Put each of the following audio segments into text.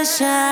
sunshine.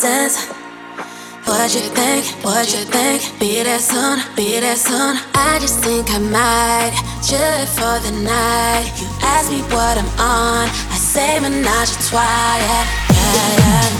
dance. What you think? What you think? Be that sun, be that sun. I just think I might chill for the night. You ask me what I'm on, I say menage a trois. Yeah, yeah, yeah.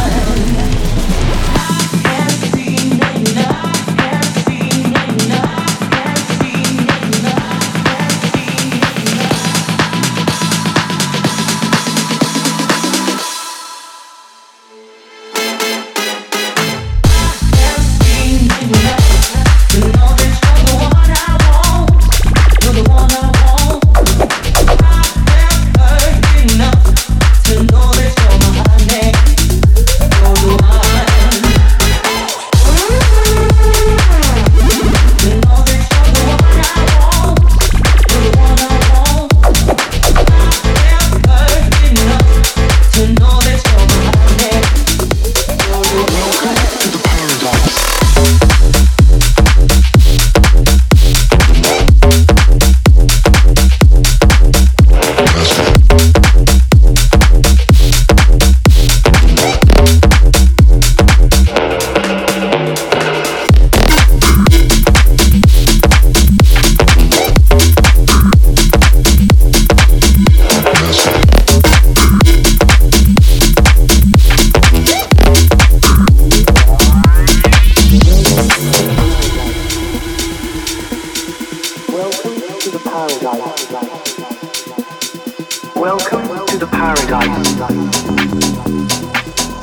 Welcome to the paradise.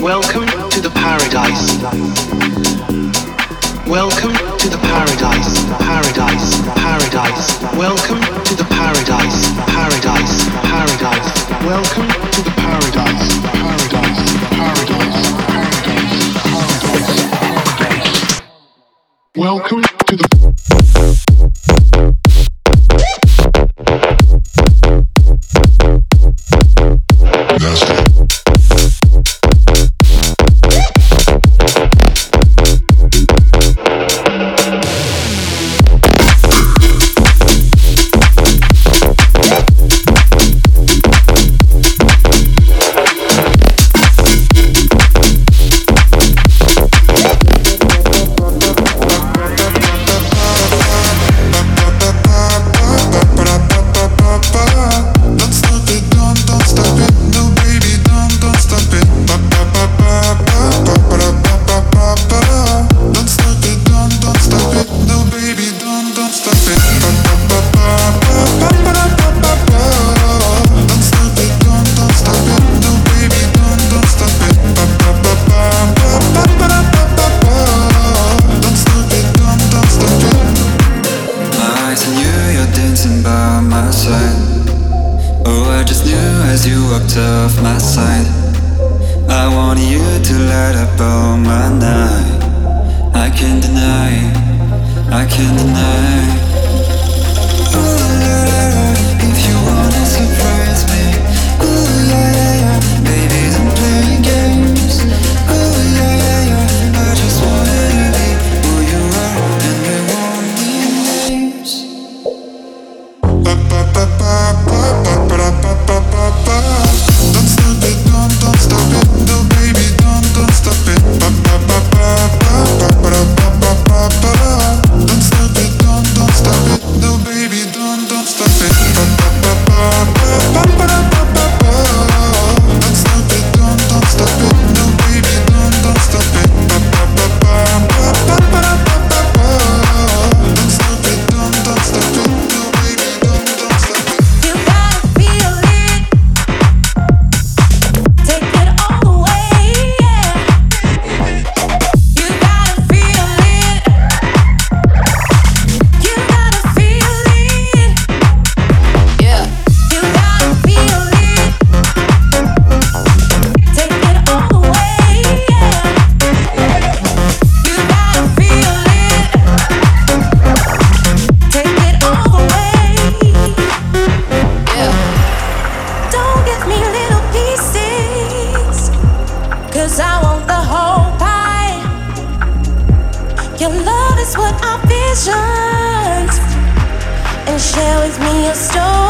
Welcome to the paradise. Welcome to the paradise, paradise, paradise. Welcome to the paradise, paradise, paradise. Welcome to the paradise, paradise, paradise, paradise, paradise. Welcome to the and